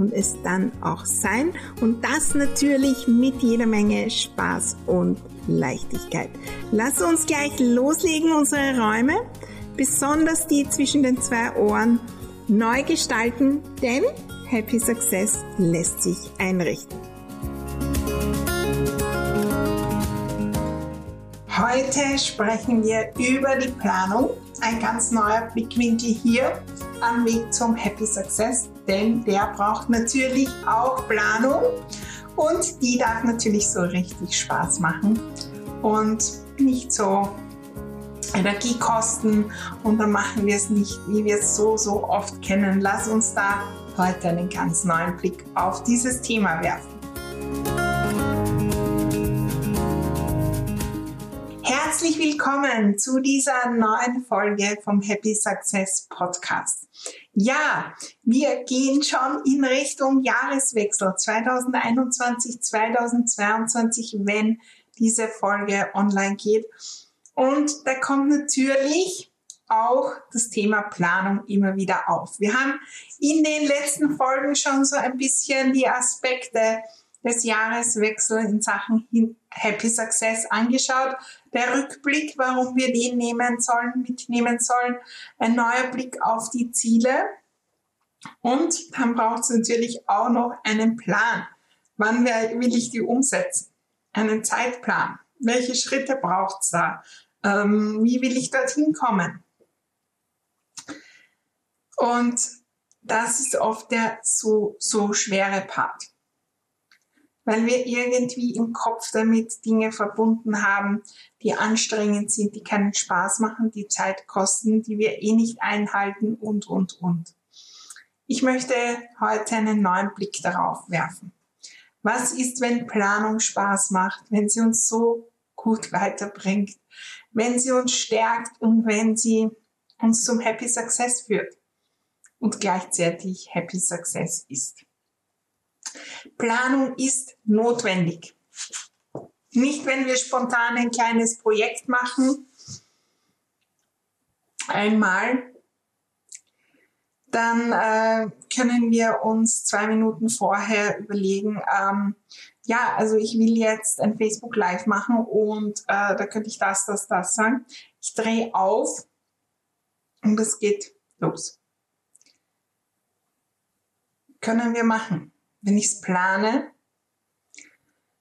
und es dann auch sein. Und das natürlich mit jeder Menge Spaß und Leichtigkeit. Lass uns gleich loslegen, unsere Räume, besonders die zwischen den zwei Ohren, neu gestalten, denn Happy Success lässt sich einrichten. Heute sprechen wir über die Planung. Ein ganz neuer Blickwinkel hier am Weg zum Happy Success denn der braucht natürlich auch Planung und die darf natürlich so richtig Spaß machen und nicht so Energie kosten und dann machen wir es nicht, wie wir es so, so oft kennen. Lass uns da heute einen ganz neuen Blick auf dieses Thema werfen. Herzlich willkommen zu dieser neuen Folge vom Happy Success Podcast. Ja, wir gehen schon in Richtung Jahreswechsel 2021, 2022, wenn diese Folge online geht. Und da kommt natürlich auch das Thema Planung immer wieder auf. Wir haben in den letzten Folgen schon so ein bisschen die Aspekte des Jahreswechsels in Sachen Happy Success angeschaut. Der Rückblick, warum wir den nehmen sollen, mitnehmen sollen, ein neuer Blick auf die Ziele. Und dann braucht es natürlich auch noch einen Plan. Wann will ich die umsetzen? Einen Zeitplan. Welche Schritte braucht es da? Ähm, wie will ich dorthin kommen? Und das ist oft der so, so schwere Part weil wir irgendwie im Kopf damit Dinge verbunden haben, die anstrengend sind, die keinen Spaß machen, die Zeit kosten, die wir eh nicht einhalten und, und, und. Ich möchte heute einen neuen Blick darauf werfen. Was ist, wenn Planung Spaß macht, wenn sie uns so gut weiterbringt, wenn sie uns stärkt und wenn sie uns zum Happy Success führt und gleichzeitig Happy Success ist? Planung ist notwendig. Nicht, wenn wir spontan ein kleines Projekt machen, einmal, dann äh, können wir uns zwei Minuten vorher überlegen, ähm, ja, also ich will jetzt ein Facebook Live machen und äh, da könnte ich das, das, das sagen. Ich drehe auf und es geht los. Können wir machen wenn ich es plane,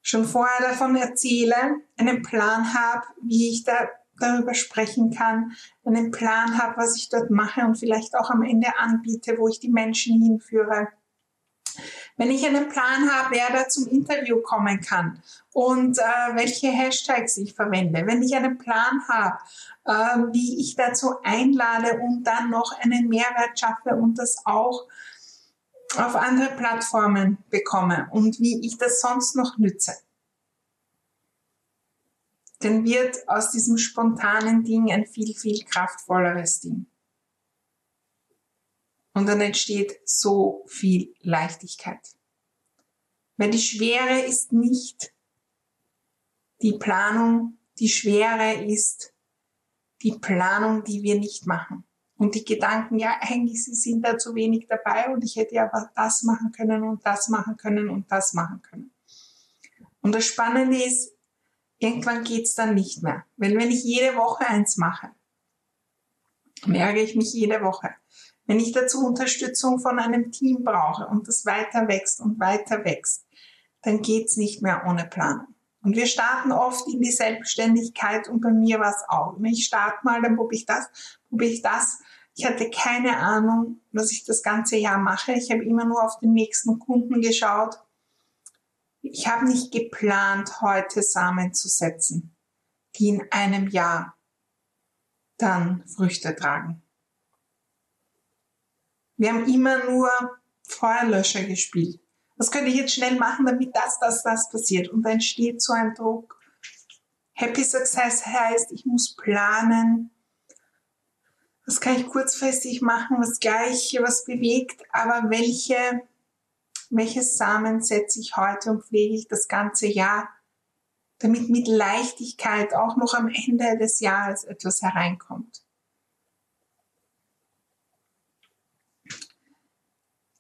schon vorher davon erzähle, einen Plan habe, wie ich da darüber sprechen kann, einen Plan habe, was ich dort mache und vielleicht auch am Ende anbiete, wo ich die Menschen hinführe. Wenn ich einen Plan habe, wer da zum Interview kommen kann und äh, welche Hashtags ich verwende, wenn ich einen Plan habe, äh, wie ich dazu einlade und dann noch einen Mehrwert schaffe und das auch auf andere Plattformen bekomme und wie ich das sonst noch nütze, dann wird aus diesem spontanen Ding ein viel, viel kraftvolleres Ding. Und dann entsteht so viel Leichtigkeit. Weil die Schwere ist nicht die Planung, die Schwere ist die Planung, die wir nicht machen. Und die Gedanken, ja, eigentlich sie sind da zu wenig dabei und ich hätte ja das machen können und das machen können und das machen können. Und das Spannende ist, irgendwann geht's dann nicht mehr. Weil wenn ich jede Woche eins mache, merke ich mich jede Woche. Wenn ich dazu Unterstützung von einem Team brauche und das weiter wächst und weiter wächst, dann geht's nicht mehr ohne Planung. Und wir starten oft in die Selbstständigkeit und bei mir war es auch. Ich starte mal, dann probiere ich das, probiere ich das. Ich hatte keine Ahnung, was ich das ganze Jahr mache. Ich habe immer nur auf den nächsten Kunden geschaut. Ich habe nicht geplant, heute Samen zu setzen, die in einem Jahr dann Früchte tragen. Wir haben immer nur Feuerlöscher gespielt. Was könnte ich jetzt schnell machen, damit das, das, das passiert? Und dann entsteht so ein Druck. Happy Success heißt, ich muss planen. Was kann ich kurzfristig machen, was gleich, was bewegt, aber welche, welche Samen setze ich heute und pflege ich das ganze Jahr, damit mit Leichtigkeit auch noch am Ende des Jahres etwas hereinkommt.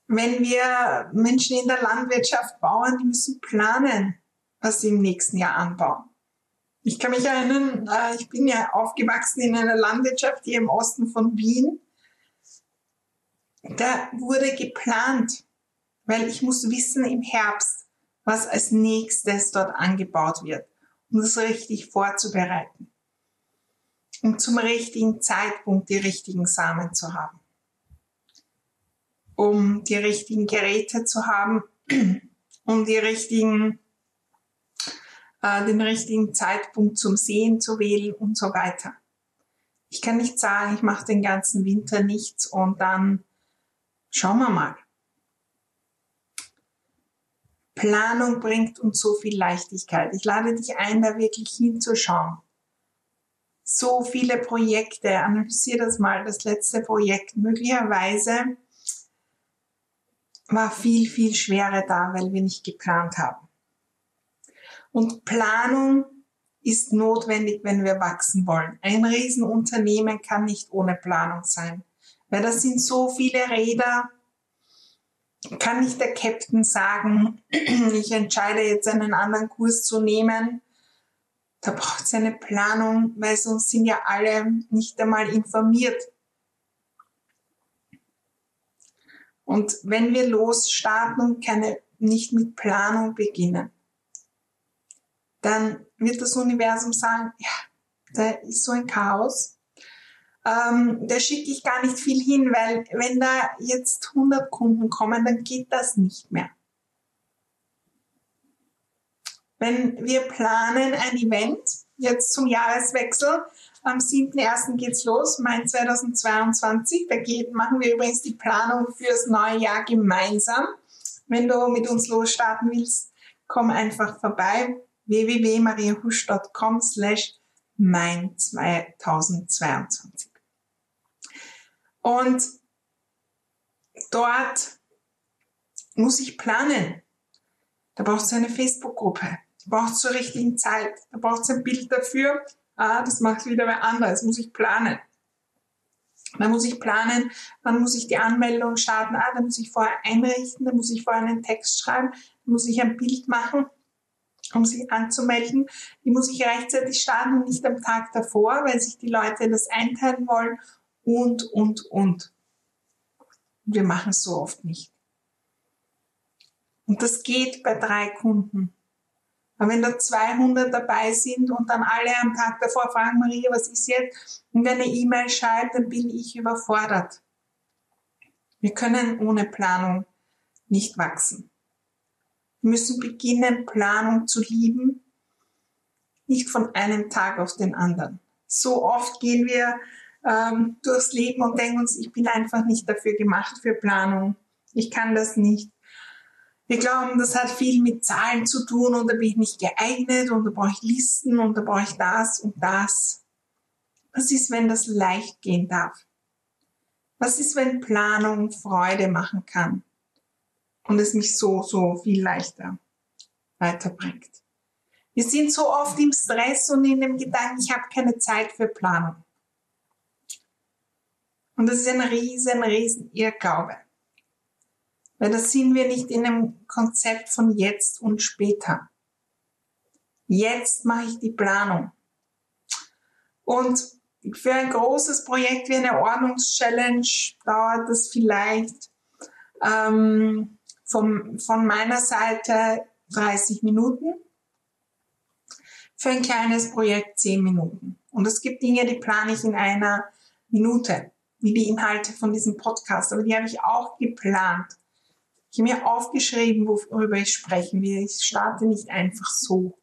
wenn wir Menschen in der Landwirtschaft bauen, die müssen planen, was sie im nächsten Jahr anbauen. Ich kann mich erinnern, äh, ich bin ja aufgewachsen in einer Landwirtschaft hier im Osten von Wien. Da wurde geplant, weil ich muss wissen im Herbst, was als nächstes dort angebaut wird, um das richtig vorzubereiten. Um zum richtigen Zeitpunkt die richtigen Samen zu haben um die richtigen Geräte zu haben, um die richtigen, äh, den richtigen Zeitpunkt zum Sehen zu wählen und so weiter. Ich kann nicht sagen, ich mache den ganzen Winter nichts und dann schauen wir mal. Planung bringt uns so viel Leichtigkeit. Ich lade dich ein, da wirklich hinzuschauen. So viele Projekte, analysiere das mal, das letzte Projekt. Möglicherweise war viel, viel Schwere da, weil wir nicht geplant haben. Und Planung ist notwendig, wenn wir wachsen wollen. Ein Riesenunternehmen kann nicht ohne Planung sein, weil das sind so viele Räder. Kann nicht der Captain sagen, ich entscheide jetzt einen anderen Kurs zu nehmen. Da braucht es eine Planung, weil sonst sind ja alle nicht einmal informiert Und wenn wir losstarten und keine, nicht mit Planung beginnen, dann wird das Universum sagen, ja, da ist so ein Chaos. Ähm, da schicke ich gar nicht viel hin, weil wenn da jetzt 100 Kunden kommen, dann geht das nicht mehr. Wenn wir planen ein Event, jetzt zum Jahreswechsel, am 7.1. geht's los, Mai 2022. Da geht, machen wir übrigens die Planung fürs neue Jahr gemeinsam. Wenn du mit uns losstarten willst, komm einfach vorbei www.mariahusch.com slash mein 2022. Und dort muss ich planen. Da brauchst du eine Facebook-Gruppe. Da brauchst du zur richtigen Zeit. Da brauchst du ein Bild dafür ah, das macht wieder wer anders, muss ich planen. Dann muss ich planen, wann muss ich die Anmeldung starten, ah, dann muss ich vorher einrichten, dann muss ich vorher einen Text schreiben, dann muss ich ein Bild machen, um sich anzumelden. Die muss ich rechtzeitig starten und nicht am Tag davor, weil sich die Leute das einteilen wollen und, und, und. wir machen es so oft nicht. Und das geht bei drei Kunden. Aber wenn da 200 dabei sind und dann alle am Tag davor fragen, Maria, was ist jetzt? Und wenn eine E-Mail schreibt, dann bin ich überfordert. Wir können ohne Planung nicht wachsen. Wir müssen beginnen, Planung zu lieben, nicht von einem Tag auf den anderen. So oft gehen wir ähm, durchs Leben und denken uns, ich bin einfach nicht dafür gemacht für Planung. Ich kann das nicht. Wir glauben, das hat viel mit Zahlen zu tun und da bin ich nicht geeignet und da brauche ich Listen und da brauche ich das und das. Was ist, wenn das leicht gehen darf? Was ist, wenn Planung Freude machen kann und es mich so, so viel leichter weiterbringt? Wir sind so oft im Stress und in dem Gedanken, ich habe keine Zeit für Planung. Und das ist ein riesen, riesen Irrglaube. Weil das sind wir nicht in einem Konzept von jetzt und später. Jetzt mache ich die Planung. Und für ein großes Projekt wie eine Ordnungschallenge dauert das vielleicht ähm, vom, von meiner Seite 30 Minuten. Für ein kleines Projekt 10 Minuten. Und es gibt Dinge, die plane ich in einer Minute, wie die Inhalte von diesem Podcast. Aber die habe ich auch geplant. Ich habe mir aufgeschrieben, worüber ich sprechen will. Ich starte nicht einfach so.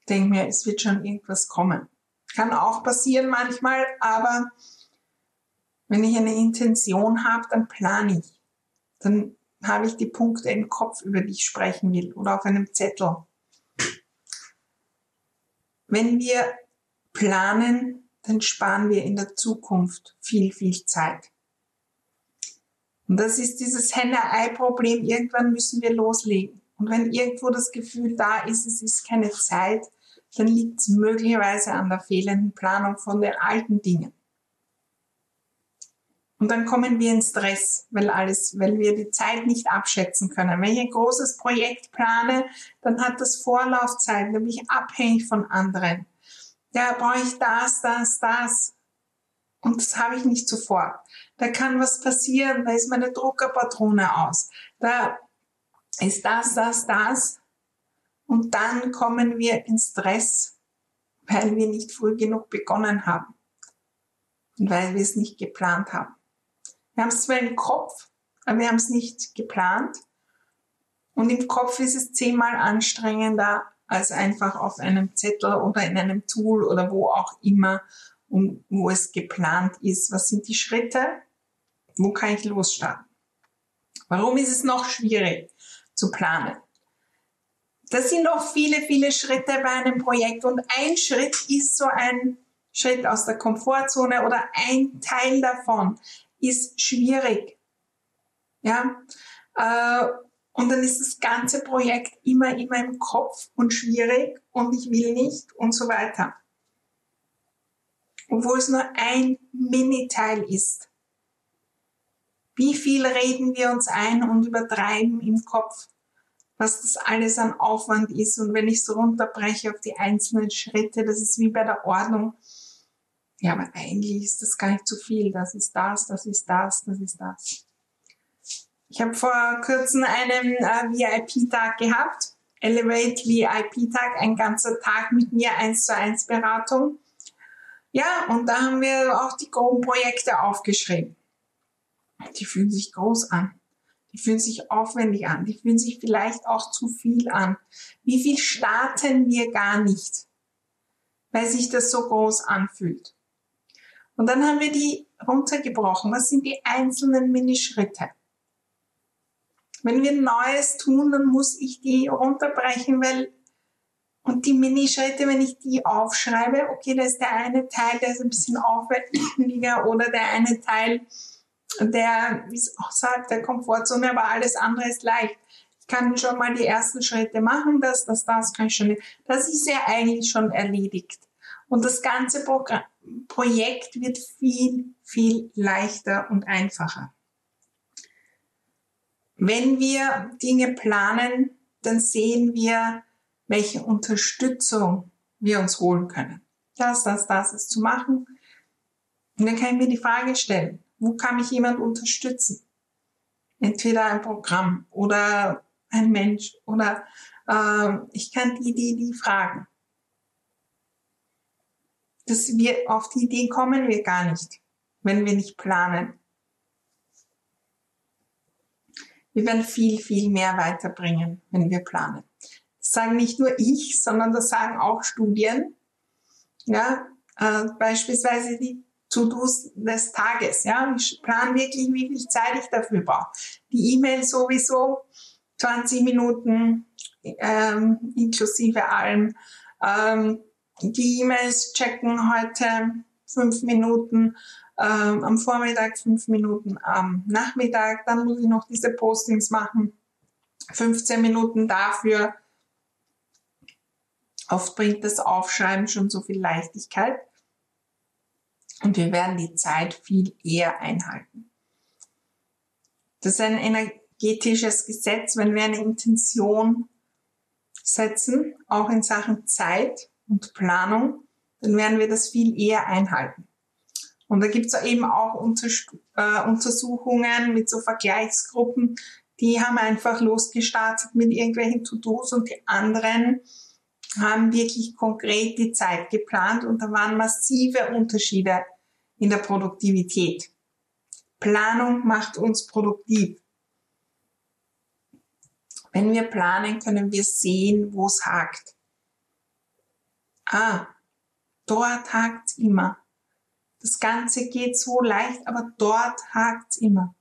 Ich denke mir, es wird schon irgendwas kommen. Kann auch passieren manchmal, aber wenn ich eine Intention habe, dann plane ich. Dann habe ich die Punkte im Kopf, über die ich sprechen will oder auf einem Zettel. Wenn wir planen, dann sparen wir in der Zukunft viel, viel Zeit. Und das ist dieses Henne-Ei-Problem. Irgendwann müssen wir loslegen. Und wenn irgendwo das Gefühl da ist, es ist keine Zeit, dann liegt es möglicherweise an der fehlenden Planung von den alten Dingen. Und dann kommen wir in Stress, weil alles, weil wir die Zeit nicht abschätzen können. Wenn ich ein großes Projekt plane, dann hat das Vorlaufzeit, dann bin ich abhängig von anderen. Ja, brauche ich das, das, das. Und das habe ich nicht sofort. Da kann was passieren, da ist meine Druckerpatrone aus. Da ist das, das, das. Und dann kommen wir in Stress, weil wir nicht früh genug begonnen haben. Und weil wir es nicht geplant haben. Wir haben es zwar im Kopf, aber wir haben es nicht geplant. Und im Kopf ist es zehnmal anstrengender als einfach auf einem Zettel oder in einem Tool oder wo auch immer, um, wo es geplant ist. Was sind die Schritte? Wo kann ich losstarten? Warum ist es noch schwierig zu planen? Das sind noch viele, viele Schritte bei einem Projekt und ein Schritt ist so ein Schritt aus der Komfortzone oder ein Teil davon ist schwierig. Ja, äh, und dann ist das ganze Projekt immer in meinem Kopf und schwierig und ich will nicht und so weiter. Obwohl es nur ein Mini-Teil ist. Wie viel reden wir uns ein und übertreiben im Kopf, was das alles an Aufwand ist. Und wenn ich es runterbreche auf die einzelnen Schritte, das ist wie bei der Ordnung ja, aber eigentlich ist das gar nicht zu viel. Das ist das, das ist das, das ist das. Ich habe vor kurzem einen äh, VIP-Tag gehabt. Elevate VIP-Tag, ein ganzer Tag mit mir, eins zu eins Beratung. Ja, und da haben wir auch die groben Projekte aufgeschrieben. Die fühlen sich groß an. Die fühlen sich aufwendig an. Die fühlen sich vielleicht auch zu viel an. Wie viel starten wir gar nicht, weil sich das so groß anfühlt? Und dann haben wir die runtergebrochen. Was sind die einzelnen Minischritte? Wenn wir Neues tun, dann muss ich die runterbrechen, weil und die Minischritte, wenn ich die aufschreibe, okay, da ist der eine Teil, der ist ein bisschen aufwendiger oder der eine Teil, der ist außerhalb der Komfortzone, aber alles andere ist leicht. Ich kann schon mal die ersten Schritte machen, das, das, das kann ich schon. Das ist ja eigentlich schon erledigt. Und das ganze Programm, Projekt wird viel, viel leichter und einfacher. Wenn wir Dinge planen, dann sehen wir, welche Unterstützung wir uns holen können. Das, das, das ist zu machen. Und dann kann ich mir die Frage stellen, wo kann mich jemand unterstützen? Entweder ein Programm oder ein Mensch oder äh, ich kann die, die, die fragen dass wir auf die Idee kommen wir gar nicht, wenn wir nicht planen. Wir werden viel, viel mehr weiterbringen, wenn wir planen. Das sagen nicht nur ich, sondern das sagen auch Studien. Ja, äh, beispielsweise die To-Dos des Tages. Ja, ich plane wirklich, wie viel Zeit ich dafür brauche. Die E-Mail sowieso 20 Minuten ähm, inklusive allem. Ähm, die E-Mails checken heute fünf Minuten, ähm, am Vormittag fünf Minuten am Nachmittag, dann muss ich noch diese Postings machen, 15 Minuten dafür. Oft bringt das Aufschreiben schon so viel Leichtigkeit und wir werden die Zeit viel eher einhalten. Das ist ein energetisches Gesetz, wenn wir eine Intention setzen, auch in Sachen Zeit, und Planung, dann werden wir das viel eher einhalten. Und da gibt's eben auch äh, Untersuchungen mit so Vergleichsgruppen, die haben einfach losgestartet mit irgendwelchen To-Dos und die anderen haben wirklich konkret die Zeit geplant und da waren massive Unterschiede in der Produktivität. Planung macht uns produktiv. Wenn wir planen, können wir sehen, wo es hakt ah, dort hakt's immer. Das Ganze geht so leicht, aber dort hakt's immer.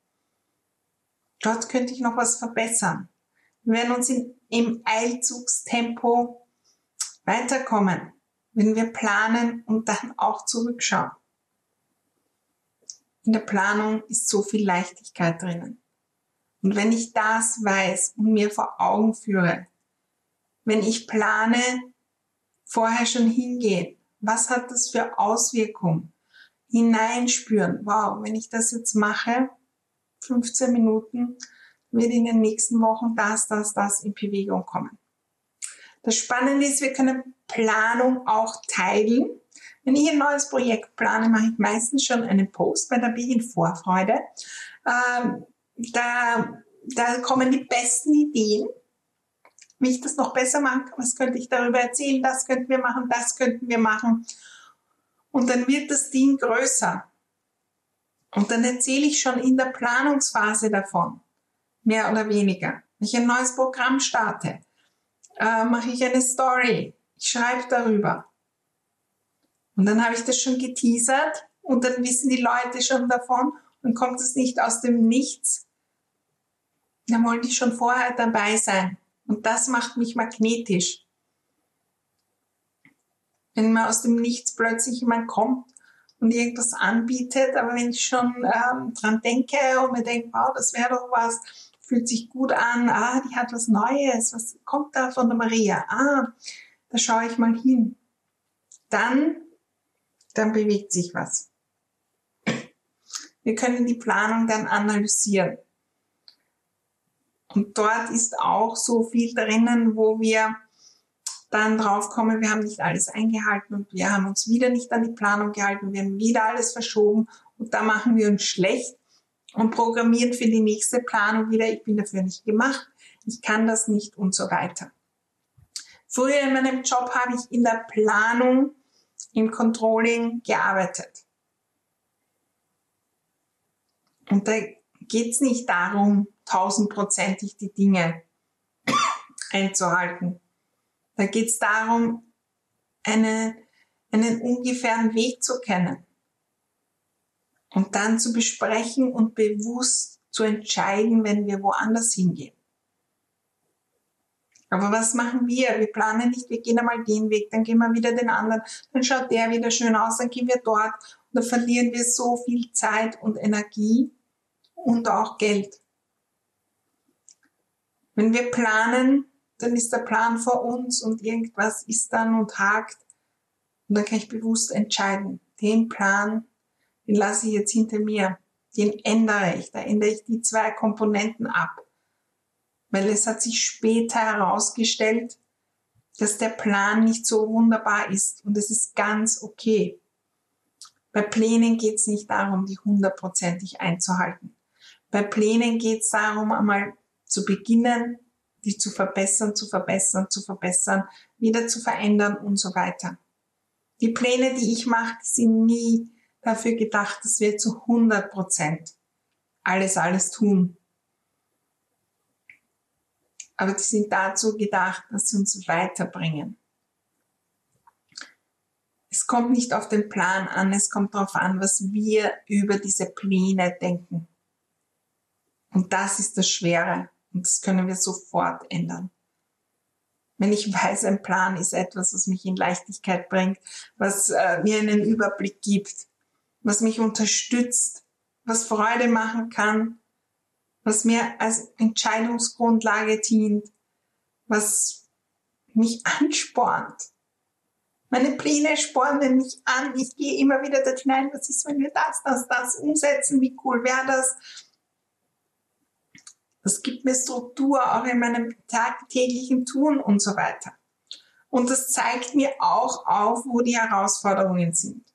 dort könnte ich noch was verbessern. Wir werden uns in, im Eilzugstempo weiterkommen, wenn wir planen und dann auch zurückschauen. In der Planung ist so viel Leichtigkeit drinnen. Und wenn ich das weiß und mir vor Augen führe, wenn ich plane, vorher schon hingehen, was hat das für Auswirkungen? Hineinspüren, wow, wenn ich das jetzt mache, 15 Minuten, wird in den nächsten Wochen das, das, das in Bewegung kommen. Das Spannende ist, wir können Planung auch teilen. Wenn ich ein neues Projekt plane, mache ich meistens schon einen Post, weil da bin ich in Vorfreude. Ähm, da, da kommen die besten Ideen, wie ich das noch besser machen kann. Was könnte ich darüber erzählen? Das könnten wir machen, das könnten wir machen. Und dann wird das Ding größer. Und dann erzähle ich schon in der Planungsphase davon, mehr oder weniger. Wenn ich ein neues Programm starte, äh, mache ich eine Story, ich schreibe darüber. Und dann habe ich das schon geteasert und dann wissen die Leute schon davon und kommt es nicht aus dem Nichts. Dann wollen die schon vorher dabei sein. Und das macht mich magnetisch. Wenn man aus dem Nichts plötzlich jemand kommt und irgendwas anbietet, aber wenn ich schon ähm, dran denke und mir denke, wow, das wäre doch was, fühlt sich gut an, ah, die hat was Neues, was kommt da von der Maria? Ah, da schaue ich mal hin. Dann, dann bewegt sich was. Wir können die Planung dann analysieren. Und dort ist auch so viel drinnen, wo wir dann draufkommen, wir haben nicht alles eingehalten und wir haben uns wieder nicht an die Planung gehalten, wir haben wieder alles verschoben und da machen wir uns schlecht und programmieren für die nächste Planung wieder, ich bin dafür nicht gemacht, ich kann das nicht und so weiter. Früher in meinem Job habe ich in der Planung, im Controlling gearbeitet. Und da geht es nicht darum, tausendprozentig die Dinge einzuhalten. Da geht es darum, eine, einen ungefähren Weg zu kennen und dann zu besprechen und bewusst zu entscheiden, wenn wir woanders hingehen. Aber was machen wir? Wir planen nicht, wir gehen einmal den Weg, dann gehen wir wieder den anderen, dann schaut der wieder schön aus, dann gehen wir dort und dann verlieren wir so viel Zeit und Energie und auch Geld. Wenn wir planen, dann ist der Plan vor uns und irgendwas ist dann und hakt. Und dann kann ich bewusst entscheiden, den Plan, den lasse ich jetzt hinter mir. Den ändere ich. Da ändere ich die zwei Komponenten ab. Weil es hat sich später herausgestellt, dass der Plan nicht so wunderbar ist. Und es ist ganz okay. Bei Plänen geht es nicht darum, die hundertprozentig einzuhalten. Bei Plänen geht es darum, einmal zu beginnen, die zu verbessern, zu verbessern, zu verbessern, wieder zu verändern und so weiter. Die Pläne, die ich mache, sind nie dafür gedacht, dass wir zu 100 Prozent alles, alles tun. Aber die sind dazu gedacht, dass sie uns weiterbringen. Es kommt nicht auf den Plan an, es kommt darauf an, was wir über diese Pläne denken. Und das ist das Schwere. Und das können wir sofort ändern. Wenn ich weiß, ein Plan ist etwas, was mich in Leichtigkeit bringt, was äh, mir einen Überblick gibt, was mich unterstützt, was Freude machen kann, was mir als Entscheidungsgrundlage dient, was mich anspornt. Meine Pläne spornen mich an. Ich gehe immer wieder dort hinein, was ist, wenn wir das, das, das umsetzen? Wie cool wäre das? Das gibt mir Struktur auch in meinem tagtäglichen Tun und so weiter. Und das zeigt mir auch auf, wo die Herausforderungen sind.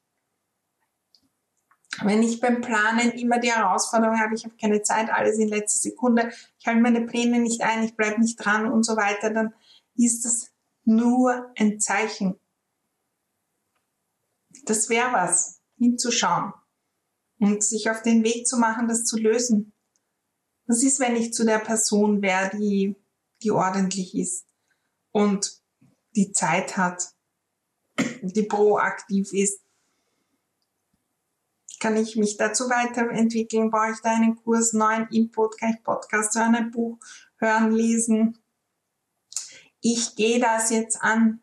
Wenn ich beim Planen immer die Herausforderung habe, ich habe keine Zeit, alles in letzter Sekunde, ich halte meine Pläne nicht ein, ich bleibe nicht dran und so weiter, dann ist das nur ein Zeichen. Das wäre was, hinzuschauen und sich auf den Weg zu machen, das zu lösen. Was ist, wenn ich zu der Person wäre, die, die ordentlich ist und die Zeit hat, die proaktiv ist? Kann ich mich dazu weiterentwickeln? Brauche ich da einen Kurs, neuen Input? Kann ich Podcast hören, ein Buch hören, lesen? Ich gehe das jetzt an.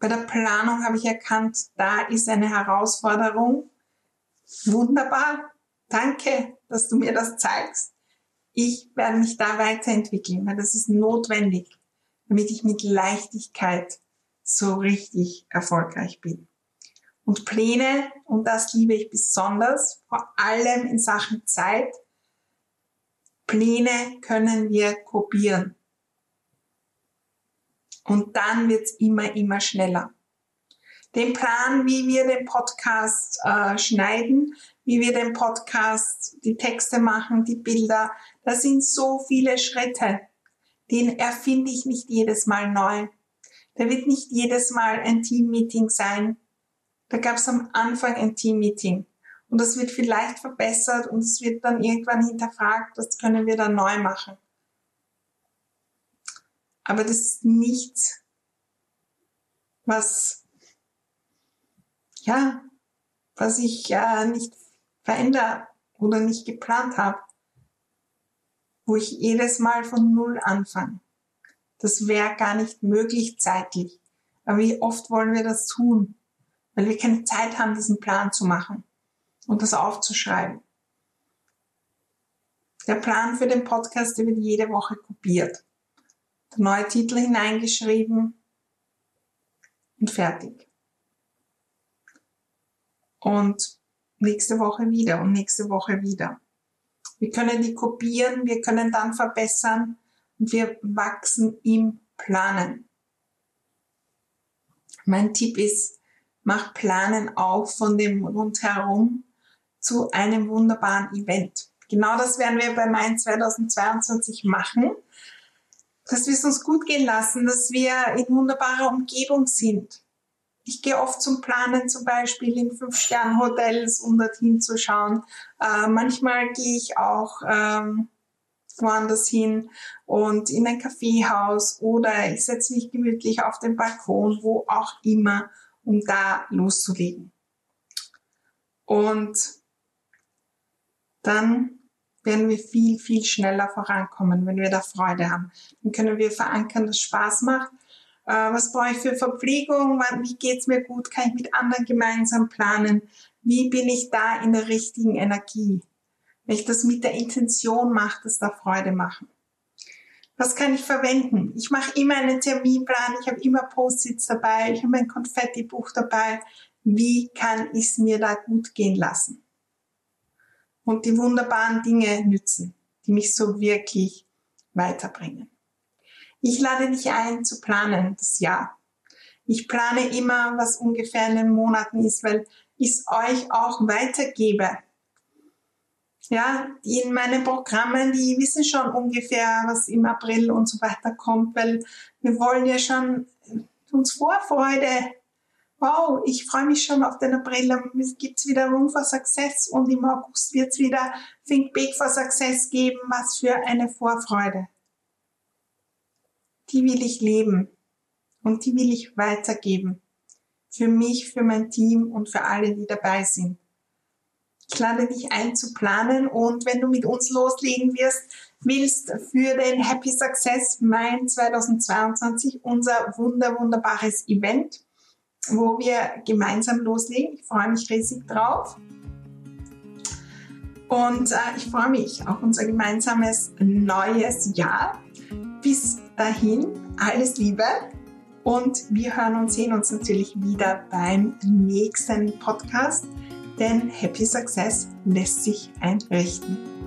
Bei der Planung habe ich erkannt, da ist eine Herausforderung. Wunderbar. Danke, dass du mir das zeigst. Ich werde mich da weiterentwickeln, weil das ist notwendig, damit ich mit Leichtigkeit so richtig erfolgreich bin. Und Pläne, und das liebe ich besonders, vor allem in Sachen Zeit, Pläne können wir kopieren. Und dann wird's immer, immer schneller. Den Plan, wie wir den Podcast äh, schneiden, wie wir den Podcast, die Texte machen, die Bilder, das sind so viele Schritte. Den erfinde ich nicht jedes Mal neu. Da wird nicht jedes Mal ein Team-Meeting sein. Da gab es am Anfang ein Team-Meeting. Und das wird vielleicht verbessert und es wird dann irgendwann hinterfragt, das können wir dann neu machen. Aber das ist nichts, was, ja, was ich äh, nicht verändere oder nicht geplant habe, wo ich jedes Mal von Null anfange. Das wäre gar nicht möglich zeitlich. Aber wie oft wollen wir das tun? Weil wir keine Zeit haben, diesen Plan zu machen und das aufzuschreiben. Der Plan für den Podcast, der wird jede Woche kopiert. Der neue Titel hineingeschrieben und fertig. Und nächste Woche wieder und nächste Woche wieder. Wir können die kopieren, wir können dann verbessern und wir wachsen im Planen. Mein Tipp ist, mach Planen auf von dem rundherum zu einem wunderbaren Event. Genau das werden wir bei Main 2022 machen, dass wir es uns gut gehen lassen, dass wir in wunderbarer Umgebung sind. Ich gehe oft zum Planen zum Beispiel in Fünf-Sterne-Hotels, um dorthin zu schauen. Äh, manchmal gehe ich auch ähm, woanders hin und in ein Kaffeehaus oder ich setze mich gemütlich auf den Balkon, wo auch immer, um da loszulegen. Und dann werden wir viel, viel schneller vorankommen, wenn wir da Freude haben. Dann können wir verankern, dass Spaß macht. Äh, was brauche ich für Verpflegung? Wie geht's mir gut? Kann ich mit anderen gemeinsam planen? Wie bin ich da in der richtigen Energie? Wenn ich das mit der Intention mache, dass da Freude machen. Was kann ich verwenden? Ich mache immer einen Terminplan, ich habe immer Post-its dabei, ich habe mein Konfetti-Buch dabei. Wie kann ich es mir da gut gehen lassen? Und die wunderbaren Dinge nützen, die mich so wirklich weiterbringen. Ich lade dich ein zu planen das Jahr. Ich plane immer, was ungefähr in den Monaten ist, weil ich es euch auch weitergebe ja, in meinen Programmen, die wissen schon ungefähr, was im April und so weiter kommt, weil wir wollen ja schon uns Vorfreude. Wow, ich freue mich schon auf den April. Es gibt wieder Room for Success und im August wird es wieder Think Big for Success geben. Was für eine Vorfreude. Die will ich leben und die will ich weitergeben. Für mich, für mein Team und für alle, die dabei sind. Ich lade dich ein zu planen und wenn du mit uns loslegen wirst, willst für den Happy Success Main 2022 unser wunder, wunderbares Event, wo wir gemeinsam loslegen. Ich freue mich riesig drauf. Und äh, ich freue mich auf unser gemeinsames neues Jahr. Bis dahin, alles Liebe und wir hören und sehen uns natürlich wieder beim nächsten Podcast denn Happy Success lässt sich einrichten.